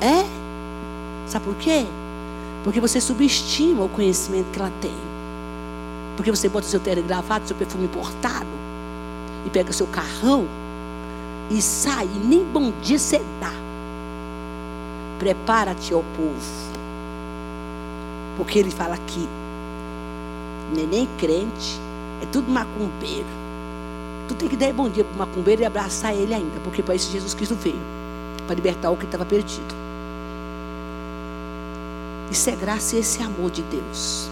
É? Sabe por quê? Porque você subestima o conhecimento que ela tem. Porque você bota seu terno gravado, seu perfume importado, e pega seu carrão e sai, e nem bom dia você dá. Prepara-te ao povo. Porque ele fala aqui, nem crente, é tudo macumbeiro. Tu tem que dar bom dia para o macumbeiro e abraçar ele ainda, porque para isso Jesus Cristo veio para libertar o que estava perdido. Isso é graça e esse é amor de Deus.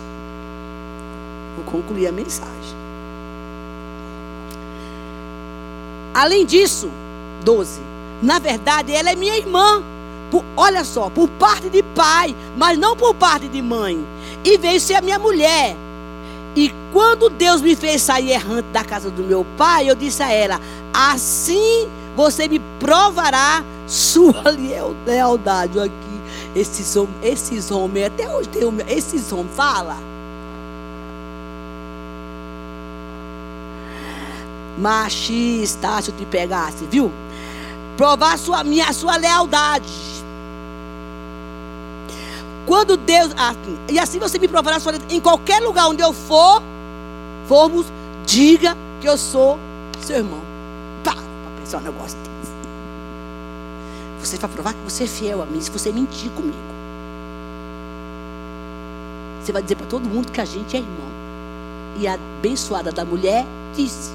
Vou concluir a mensagem. Além disso, 12. Na verdade, ela é minha irmã. Por, olha só, por parte de pai, mas não por parte de mãe. E veio ser a minha mulher. E quando Deus me fez sair errante da casa do meu pai, eu disse a ela: Assim você me provará sua lealdade. Aqui, esses homens, esses homens, até hoje tem esses homens, fala. machista, se eu te pegasse, viu? Provar sua, minha, sua lealdade. Quando Deus. Assim, e assim você me provará sua lealdade. Em qualquer lugar onde eu for, formos, diga que eu sou seu irmão. Para pensar um negócio. Você vai provar que você é fiel a mim se você mentir comigo. Você vai dizer para todo mundo que a gente é irmão. E a abençoada da mulher disse.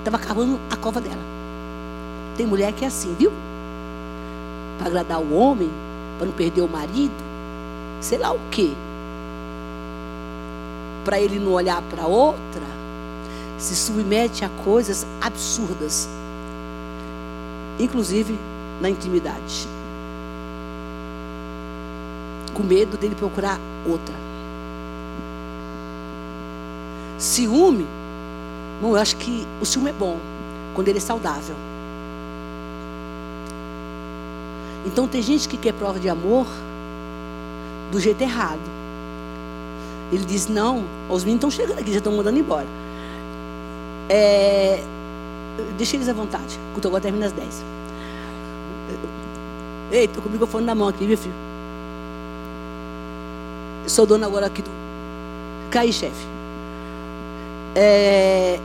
Estava cavando a cova dela. Tem mulher que é assim, viu? Para agradar o homem, para não perder o marido, sei lá o quê. Para ele não olhar para outra, se submete a coisas absurdas, inclusive na intimidade, com medo dele procurar outra. Ciúme Bom, eu acho que o ciúme é bom quando ele é saudável. Então tem gente que quer prova de amor do jeito errado. Ele diz, não, os meninos estão chegando aqui, já estão mandando embora. É, deixa eles à vontade. O culto agora termina às 10. Ei, estou com o microfone na mão aqui, meu filho. sou dona agora aqui do. Cai, chefe. É,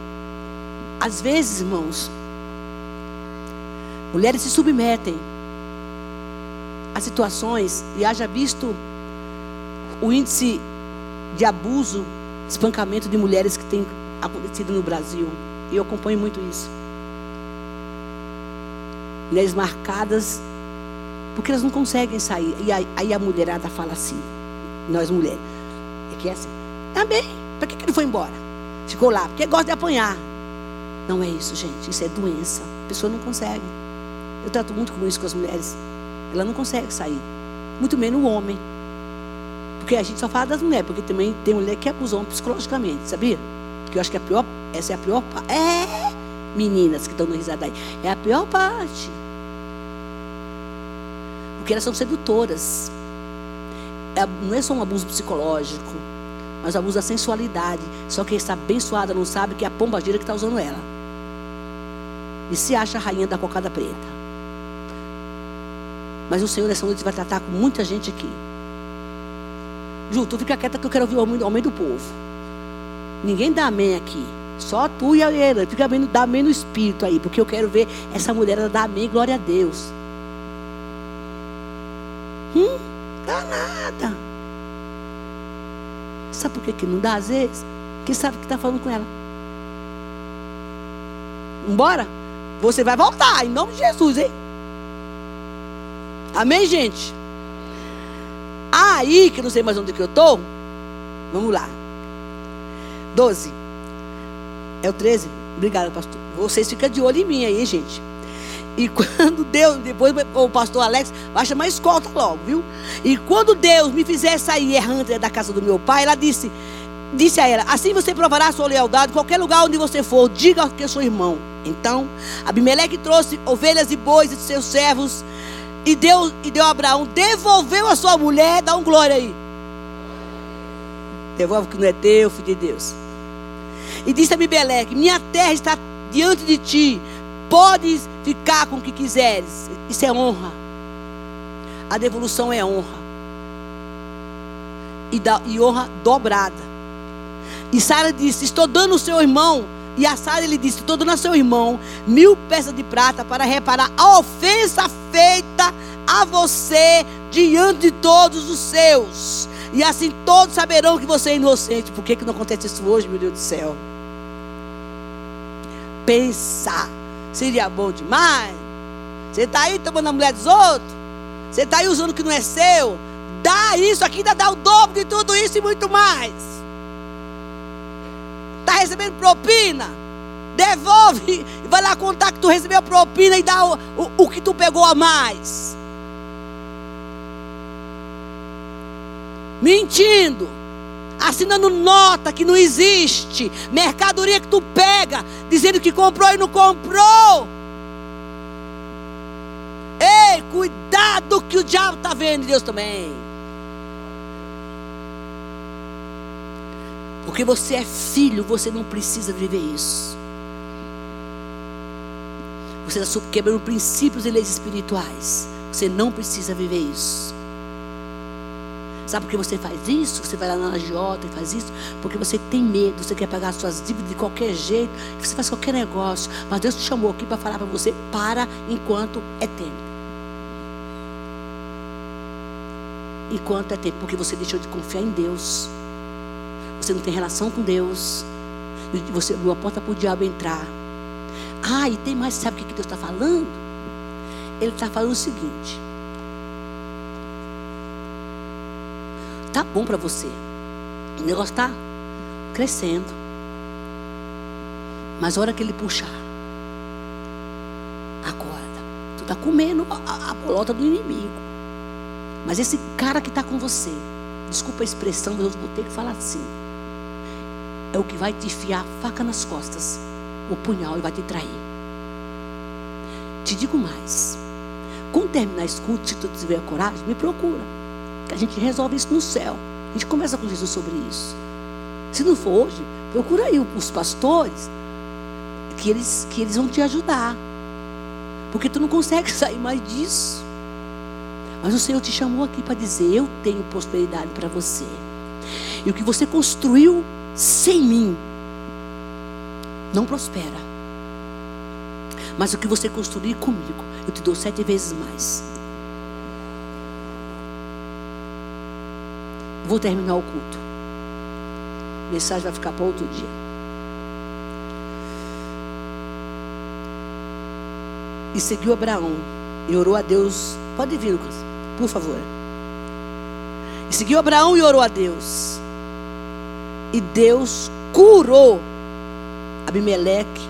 às vezes, irmãos, mulheres se submetem a situações, e haja visto o índice de abuso, espancamento de mulheres que tem acontecido no Brasil. E eu acompanho muito isso. Mulheres marcadas, porque elas não conseguem sair. E aí, a mulherada fala assim, nós mulheres, é que é assim, também, para que, ele foi embora? Ficou lá, porque gosta de apanhar. Não é isso, gente. Isso é doença. A pessoa não consegue. Eu trato muito com isso com as mulheres. ela não consegue sair. Muito menos o homem. Porque a gente só fala das mulheres, porque também tem mulher que homem psicologicamente, sabia? Que eu acho que a pior, essa é a pior. É, meninas que estão no risada aí. É a pior parte. Porque elas são sedutoras. É, não é só um abuso psicológico, mas um abuso da sensualidade. Só que essa abençoada não sabe que é a pombagira que está usando ela. E se acha a rainha da cocada preta. Mas o Senhor nessa noite vai tratar com muita gente aqui. Ju, tu fica quieta que eu quero ouvir o homem do povo. Ninguém dá amém aqui. Só tu e a Helena. Fica vendo, dá no espírito aí. Porque eu quero ver essa mulher dar amém, glória a Deus. Hum, dá nada. Sabe por que, que não dá às vezes? Quem sabe que está falando com ela? Embora? Você vai voltar, em nome de Jesus, hein? Amém, gente? Aí, que não sei mais onde que eu estou. Vamos lá. 12. É o 13? Obrigada, pastor. Vocês ficam de olho em mim aí, gente. E quando Deus, depois o pastor Alex vai chamar escolta logo, viu? E quando Deus me fizer sair errante da casa do meu pai, ela disse, disse a ela: Assim você provará sua lealdade em qualquer lugar onde você for, diga que eu sou irmão. Então, Abimeleque trouxe ovelhas e bois de seus servos e deu, e deu a Abraão, devolveu a sua mulher, dá um glória aí. Devolve que não é teu, filho de Deus. E disse a Abimeleque: Minha terra está diante de ti, podes ficar com o que quiseres. Isso é honra. A devolução é honra. E, da, e honra dobrada. E Sara disse: Estou dando o seu irmão e a Sara lhe disse: Estou dando a seu irmão mil peças de prata para reparar a ofensa feita a você diante de todos os seus. E assim todos saberão que você é inocente. Por que, que não acontece isso hoje, meu Deus do céu? Pensar. Seria bom demais. Você está aí tomando a mulher dos outros? Você está aí usando o que não é seu? Dá isso aqui, ainda dá o dobro de tudo isso e muito mais. Está recebendo propina? Devolve. E vai lá contar que tu recebeu propina e dá o, o, o que tu pegou a mais. Mentindo. Assinando nota que não existe. Mercadoria que tu pega. Dizendo que comprou e não comprou. Ei, cuidado que o diabo está vendo. Deus também. Porque você é filho, você não precisa viver isso. Você está quebrando princípios e leis espirituais. Você não precisa viver isso. Sabe por que você faz isso? Você vai lá na agiota e faz isso? Porque você tem medo, você quer pagar suas dívidas de qualquer jeito, você faz qualquer negócio. Mas Deus te chamou aqui para falar para você: para enquanto é tempo. Enquanto é tempo, porque você deixou de confiar em Deus você não tem relação com Deus, você abriu a porta para o diabo entrar. Ah, e tem mais, sabe o que Deus está falando? Ele está falando o seguinte: tá bom para você, o negócio está crescendo, mas a hora que ele puxar, acorda, tu está comendo a, a bolota do inimigo, mas esse cara que está com você, desculpa a expressão, mas eu vou ter que falar assim é o que vai te enfiar a faca nas costas, o punhal e vai te trair. Te digo mais. Quando terminar esse culto, se tu tiver coragem, me procura. Que a gente resolve isso no céu. A gente conversa com Jesus sobre isso. Se não for hoje, procura aí os pastores, que eles, que eles vão te ajudar. Porque tu não consegue sair mais disso. Mas o Senhor te chamou aqui para dizer: Eu tenho prosperidade para você. E o que você construiu sem mim não prospera. Mas o que você construir comigo, eu te dou sete vezes mais. Vou terminar o culto. A mensagem vai ficar para outro dia. E seguiu Abraão e orou a Deus. Pode vir, Lucas, por favor. E seguiu Abraão e orou a Deus. E Deus curou Abimeleque,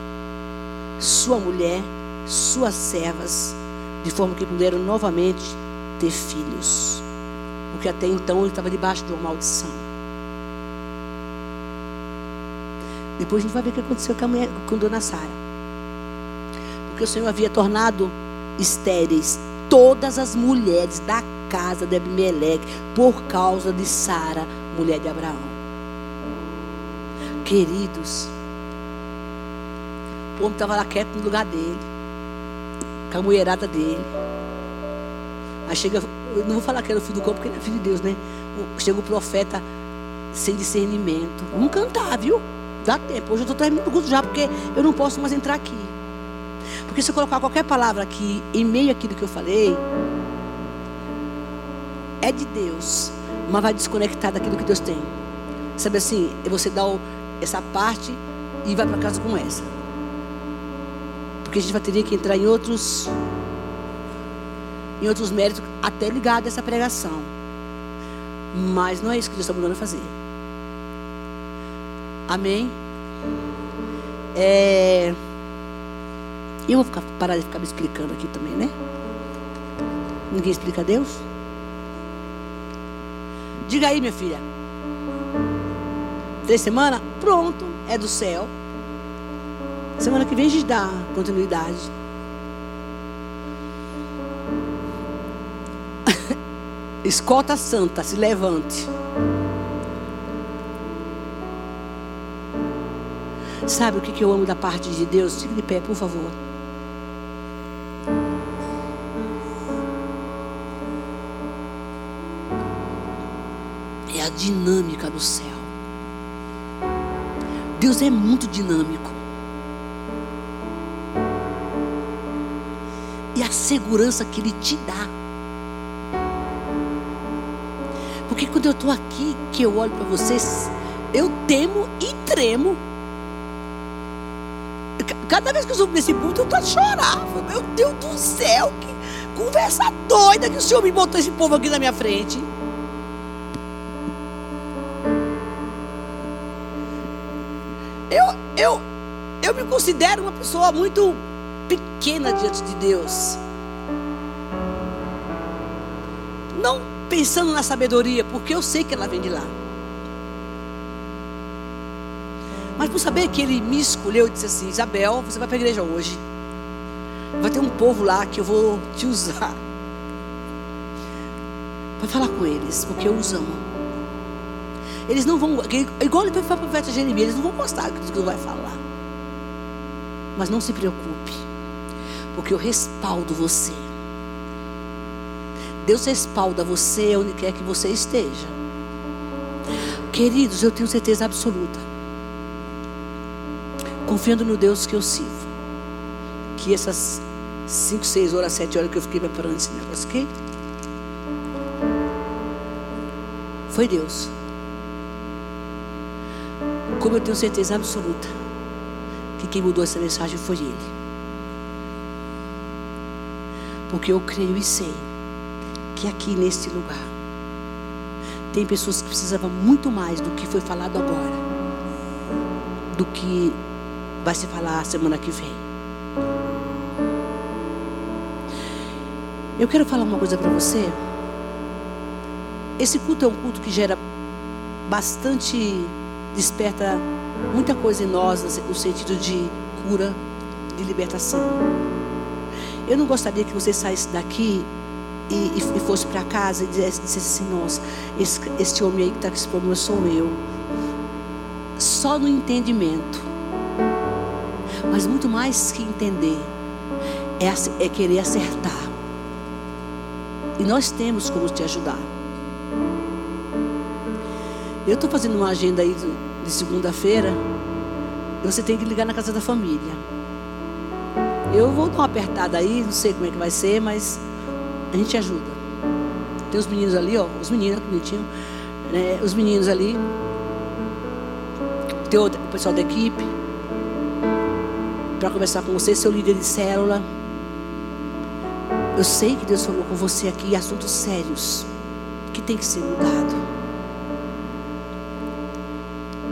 sua mulher, suas servas, de forma que puderam novamente ter filhos. Porque até então ele estava debaixo de uma maldição. Depois a gente vai ver o que aconteceu com, a mulher, com Dona Sara. Porque o Senhor havia tornado estéreis todas as mulheres da casa de Abimeleque por causa de Sara, mulher de Abraão. Queridos, o homem estava lá quieto no lugar dele, com a mulherada dele. Aí chega, eu não vou falar que era o filho do corpo, porque ele é filho de Deus, né? Chega o profeta sem discernimento. Vamos cantar, viu? Dá tempo. Hoje eu estou terminando o curso já, porque eu não posso mais entrar aqui. Porque se eu colocar qualquer palavra aqui, em meio àquilo que eu falei, é de Deus, mas vai desconectar daquilo que Deus tem. Sabe assim, você dá essa parte e vai para casa com essa. Porque a gente vai ter que entrar em outros em outros méritos até ligado a essa pregação. Mas não é isso que Deus está mandando fazer. Amém? É... Eu vou ficar, parar de ficar me explicando aqui também, né? Ninguém explica a Deus? Diga aí, minha filha. Três semanas? Pronto, é do céu. Semana que vem a gente dá continuidade. Escota santa, se levante. Sabe o que, eu amo da parte de Deus? Fique de pé, por favor. É a dinâmica do céu. Deus é muito dinâmico. E a segurança que Ele te dá. Quando eu estou aqui, que eu olho para vocês, eu temo e tremo. Cada vez que eu subo nesse ponto, eu estou a chorar. Meu Deus do céu, que conversa doida que o Senhor me botou esse povo aqui na minha frente. Eu, eu, eu me considero uma pessoa muito pequena diante de Deus. Pensando na sabedoria, porque eu sei que ela vem de lá. Mas por saber que ele me escolheu, disse assim: Isabel, você vai para a igreja hoje. Vai ter um povo lá que eu vou te usar. Para falar com eles, porque eu os amo. Eles não vão, igual ele foi para o profeta Jeremias, eles não vão gostar do que tu vai falar. Mas não se preocupe, porque eu respaldo você. Deus respalda você onde quer que você esteja. Queridos, eu tenho certeza absoluta confiando no Deus que eu sirvo. Que essas 5, 6 horas, 7 horas que eu fiquei preparando esse negócio aqui, foi Deus. Como eu tenho certeza absoluta que quem mudou essa mensagem foi Ele. Porque eu creio e sei que aqui neste lugar tem pessoas que precisavam muito mais do que foi falado agora, do que vai se falar semana que vem. Eu quero falar uma coisa para você. Esse culto é um culto que gera bastante, desperta muita coisa em nós, no sentido de cura, de libertação. Eu não gostaria que você saísse daqui e, e, fosse para casa e dissesse, dissesse assim: Nossa, esse, esse homem aí que está com esse problema sou eu. Só no entendimento mas muito mais que entender, é, é querer acertar. E nós temos como te ajudar. Eu estou fazendo uma agenda aí de segunda-feira. Você tem que ligar na casa da família. Eu vou dar uma apertada aí, não sei como é que vai ser, mas a gente ajuda. Tem os meninos ali, ó, os meninos, bonitinho, né, os meninos ali. Tem o pessoal da equipe para conversar com você, seu líder de célula. Eu sei que Deus falou com você aqui assuntos sérios que tem que ser mudado.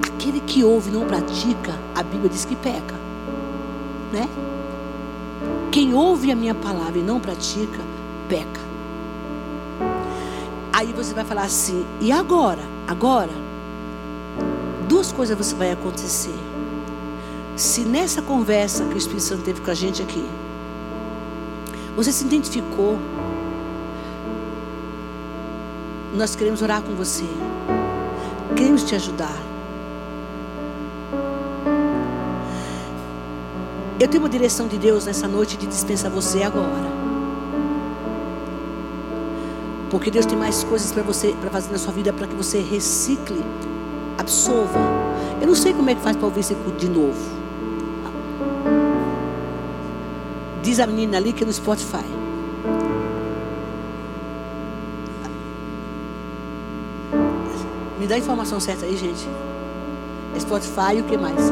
Aquele que ouve e não pratica, a Bíblia diz que peca, né? Quem ouve a minha palavra e não pratica, peca. você vai falar assim: e agora? Agora, duas coisas você vai acontecer. Se nessa conversa que o Espírito Santo teve com a gente aqui, você se identificou, nós queremos orar com você, queremos te ajudar. Eu tenho uma direção de Deus nessa noite de dispensar você agora. Porque Deus tem mais coisas para você para fazer na sua vida para que você recicle, absorva. Eu não sei como é que faz para ouvir esse culto de novo. Diz a menina ali que é no Spotify. Me dá a informação certa aí, gente. É Spotify e o que mais?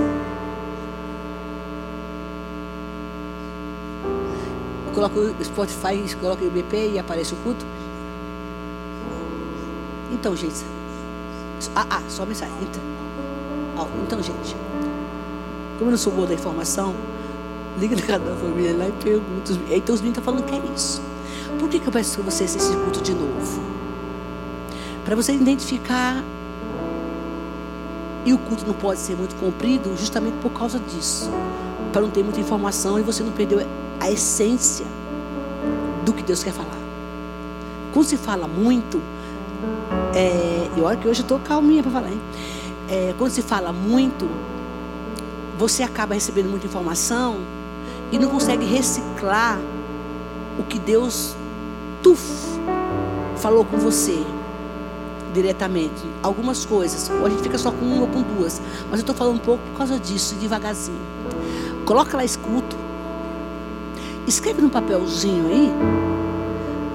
Eu coloco o Spotify, coloco o IBP e aparece o culto. Então, gente. Ah, ah só mensagem. Então, então, gente. Como eu não sou boa da informação, liga na casa da família lá e pergunta. Então os meninos estão falando que é isso. Por que, que eu peço que você esse culto de novo? Para você identificar. E o culto não pode ser muito comprido justamente por causa disso. Para não ter muita informação e você não perder a essência do que Deus quer falar. Quando se fala muito, é, e olha que hoje eu estou calminha para falar, hein? É, quando se fala muito, você acaba recebendo muita informação e não consegue reciclar o que Deus tuf, falou com você diretamente. Algumas coisas, ou a gente fica só com uma ou com duas, mas eu estou falando um pouco por causa disso, devagarzinho. Coloca lá escuto. Escreve num papelzinho aí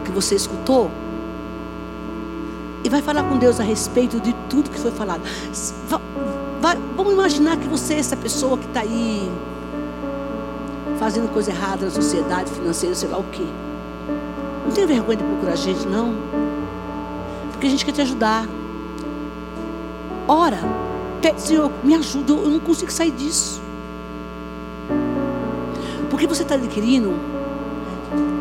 que você escutou vai falar com Deus a respeito de tudo que foi falado. Vamos imaginar que você é essa pessoa que está aí fazendo coisa errada na sociedade financeira, sei lá o quê. Não tem vergonha de procurar a gente, não. Porque a gente quer te ajudar. Ora, Senhor, me ajuda, eu não consigo sair disso. Porque você está adquirindo,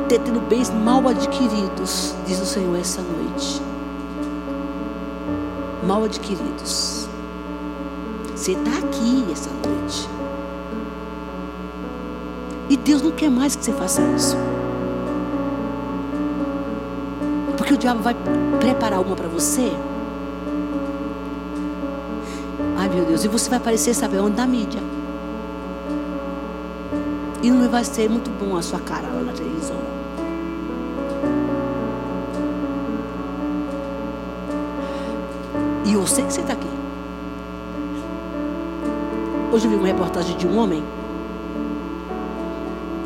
tendo bens mal adquiridos, diz o Senhor essa noite mal adquiridos. Você está aqui essa noite. E Deus não quer mais que você faça isso. Porque o diabo vai preparar uma para você. Ai meu Deus, e você vai aparecer, sabe onde? Na mídia. E não vai ser muito bom a sua cara lá na televisão. Você está aqui. Hoje eu vi uma reportagem de um homem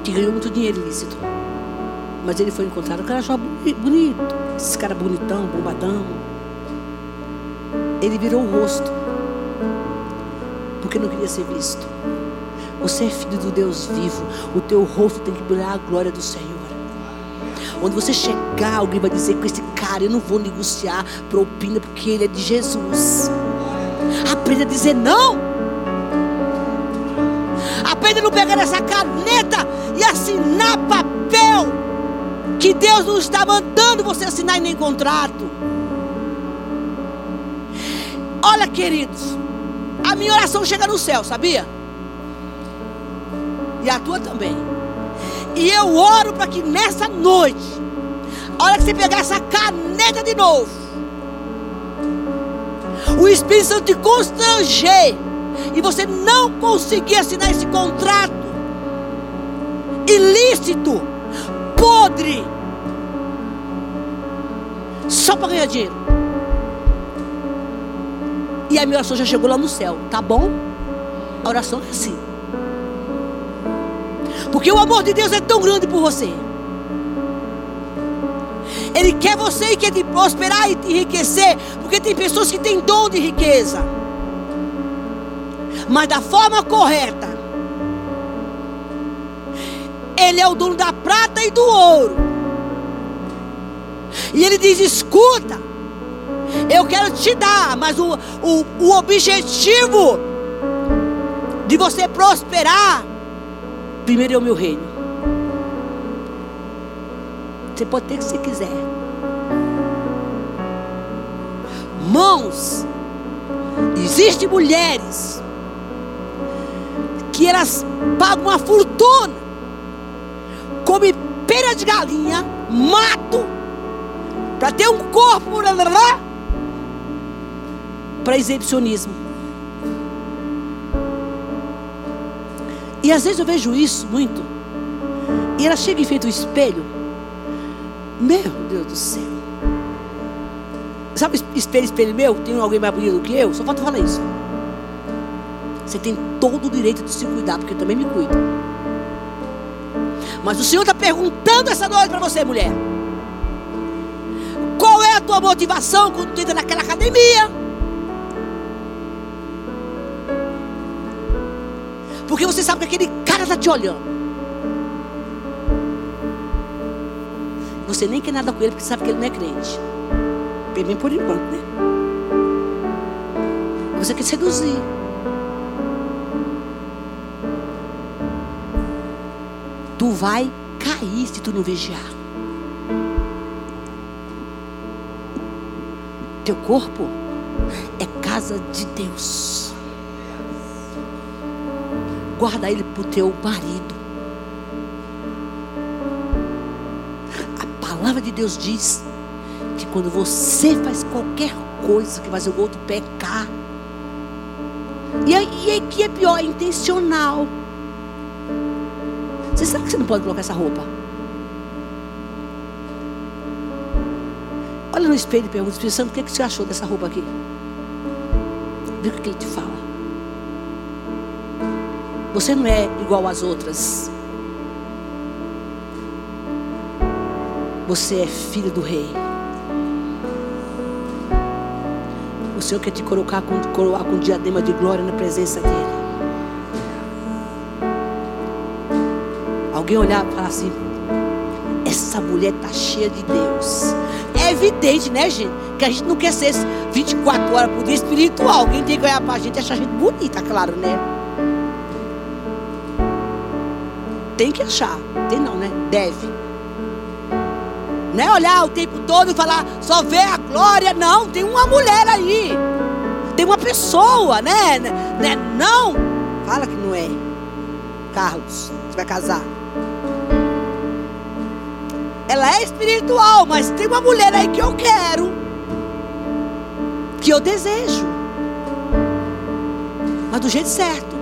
que ganhou muito dinheiro ilícito. Mas ele foi encontrado, o cara achou bonito. Esse cara bonitão, bombadão. Ele virou o rosto. Porque não queria ser visto. Você é filho do Deus vivo. O teu rosto tem que brilhar a glória do Senhor. Onde você chegar, alguém vai dizer com esse cara, eu não vou negociar propina porque ele é de Jesus. Aprenda a dizer não. Aprenda a não pegar essa caneta e assinar papel que Deus não está mandando você assinar em nem contrato. Olha, queridos, a minha oração chega no céu, sabia? E a tua também. E eu oro para que nessa noite, a hora que você pegar essa caneta de novo, o Espírito Santo te constranger e você não conseguir assinar esse contrato ilícito, podre, só para ganhar dinheiro. E a minha oração já chegou lá no céu, tá bom? A oração é assim. Porque o amor de Deus é tão grande por você. Ele quer você e quer te prosperar e te enriquecer. Porque tem pessoas que têm dom de riqueza. Mas da forma correta. Ele é o dono da prata e do ouro. E ele diz: escuta, eu quero te dar, mas o, o, o objetivo de você prosperar Primeiro é o meu reino. Você pode ter o que você quiser. Mãos, existem mulheres que elas pagam uma fortuna, come pera de galinha, mato, para ter um corpo para exibicionismo. E às vezes eu vejo isso muito. E ela chega em frente ao espelho. Meu Deus do céu. Sabe espelho, espelho meu? Tem alguém mais bonito do que eu? Só falta falar isso. Você tem todo o direito de se cuidar, porque eu também me cuido. Mas o Senhor está perguntando essa noite para você, mulher. Qual é a tua motivação quando tu entra naquela academia? Porque você sabe que aquele cara está te olhando. Você nem quer nada com ele porque sabe que ele não é crente. Bem por enquanto, né? Você quer seduzir. Tu vai cair se tu não vigiar. Teu corpo é casa de Deus. Guarda ele para o teu marido. A palavra de Deus diz que quando você faz qualquer coisa que faz o outro pecar, e aí que é pior, é intencional. Você sabe que você não pode colocar essa roupa? Olha no espelho e pergunta, Espírito Santo, o que, é que você achou dessa roupa aqui? Vê o que ele te fala. Você não é igual às outras. Você é filho do rei. O Senhor quer te colocar com, coroar com diadema de glória na presença dEle. Alguém olhar e falar assim: essa mulher está cheia de Deus. É evidente, né, gente? Que a gente não quer ser 24 horas por dia espiritual. Alguém tem que olhar para a gente e achar a gente bonita, claro, né? Tem que achar. Tem não, né? Deve. Não é olhar o tempo todo e falar, só vê a glória. Não, tem uma mulher aí. Tem uma pessoa, né? né? Não. Fala que não é. Carlos, você vai casar. Ela é espiritual, mas tem uma mulher aí que eu quero, que eu desejo, mas do jeito certo.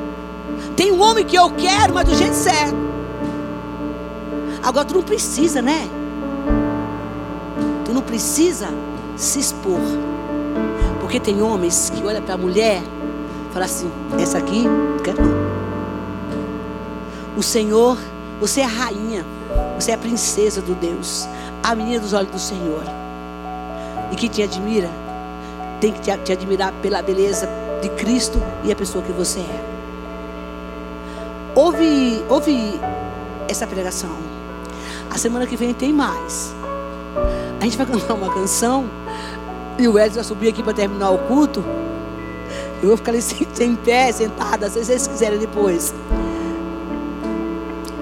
Tem um homem que eu quero, mas do jeito certo. Agora tu não precisa, né? Tu não precisa se expor. Porque tem homens que olham para a mulher e falam assim: essa aqui, não quero. O Senhor, você é a rainha. Você é a princesa do Deus, a menina dos olhos do Senhor. E que te admira, tem que te, te admirar pela beleza de Cristo e a pessoa que você é. Ouve, ouve essa pregação. A semana que vem tem mais. A gente vai cantar uma canção. E o Edson vai subir aqui para terminar o culto. Eu vou ficar ali sem pé, sentada, se vocês quiserem depois.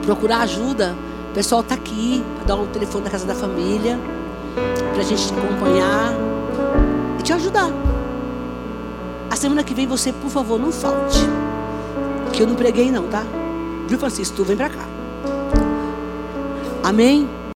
Procurar ajuda o pessoal está aqui para dar o telefone da casa da família, para a gente te acompanhar e te ajudar. A semana que vem você, por favor, não falte. Que eu não preguei não, tá? Viu, Francisco? Tu vem para cá. Amém?